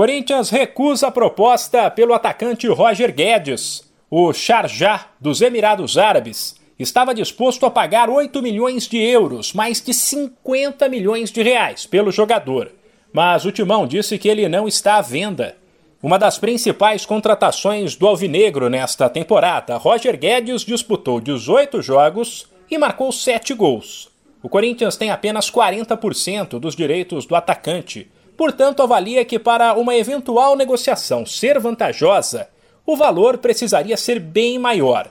Corinthians recusa a proposta pelo atacante Roger Guedes. O Sharjah dos Emirados Árabes estava disposto a pagar 8 milhões de euros, mais de 50 milhões de reais, pelo jogador. Mas o Timão disse que ele não está à venda. Uma das principais contratações do Alvinegro nesta temporada, Roger Guedes disputou 18 jogos e marcou 7 gols. O Corinthians tem apenas 40% dos direitos do atacante, portanto, avalia que para uma eventual negociação ser vantajosa, o valor precisaria ser bem maior.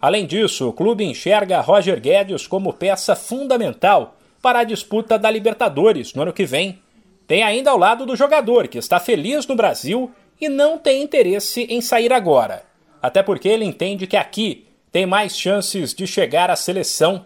Além disso, o clube enxerga Roger Guedes como peça fundamental para a disputa da Libertadores no ano que vem. Tem ainda ao lado do jogador, que está feliz no Brasil e não tem interesse em sair agora. Até porque ele entende que aqui tem mais chances de chegar à seleção.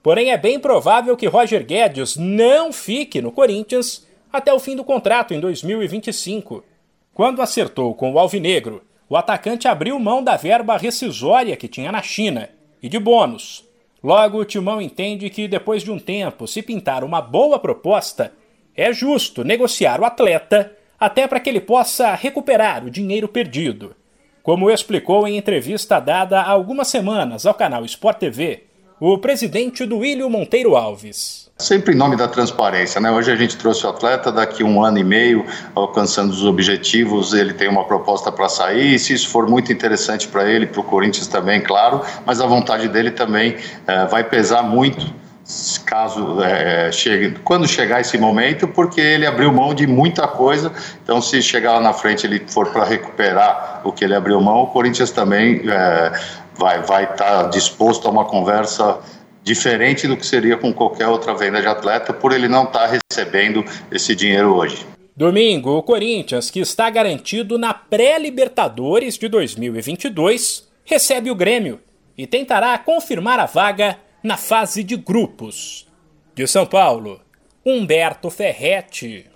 Porém, é bem provável que Roger Guedes não fique no Corinthians até o fim do contrato em 2025. Quando acertou com o Alvinegro, o atacante abriu mão da verba rescisória que tinha na China e de bônus. Logo, o Timão entende que depois de um tempo, se pintar uma boa proposta, é justo negociar o atleta até para que ele possa recuperar o dinheiro perdido. Como explicou em entrevista dada há algumas semanas ao canal Sport TV, o presidente do William Monteiro Alves. Sempre em nome da transparência, né? Hoje a gente trouxe o atleta, daqui um ano e meio, alcançando os objetivos, ele tem uma proposta para sair. E se isso for muito interessante para ele, para o Corinthians também, claro, mas a vontade dele também é, vai pesar muito caso é, chegue, quando chegar esse momento, porque ele abriu mão de muita coisa. Então, se chegar lá na frente ele for para recuperar o que ele abriu mão, o Corinthians também é, vai vai estar tá disposto a uma conversa diferente do que seria com qualquer outra venda de atleta, por ele não estar tá recebendo esse dinheiro hoje. Domingo, o Corinthians, que está garantido na pré-Libertadores de 2022, recebe o Grêmio e tentará confirmar a vaga na fase de grupos. De São Paulo, Humberto Ferretti.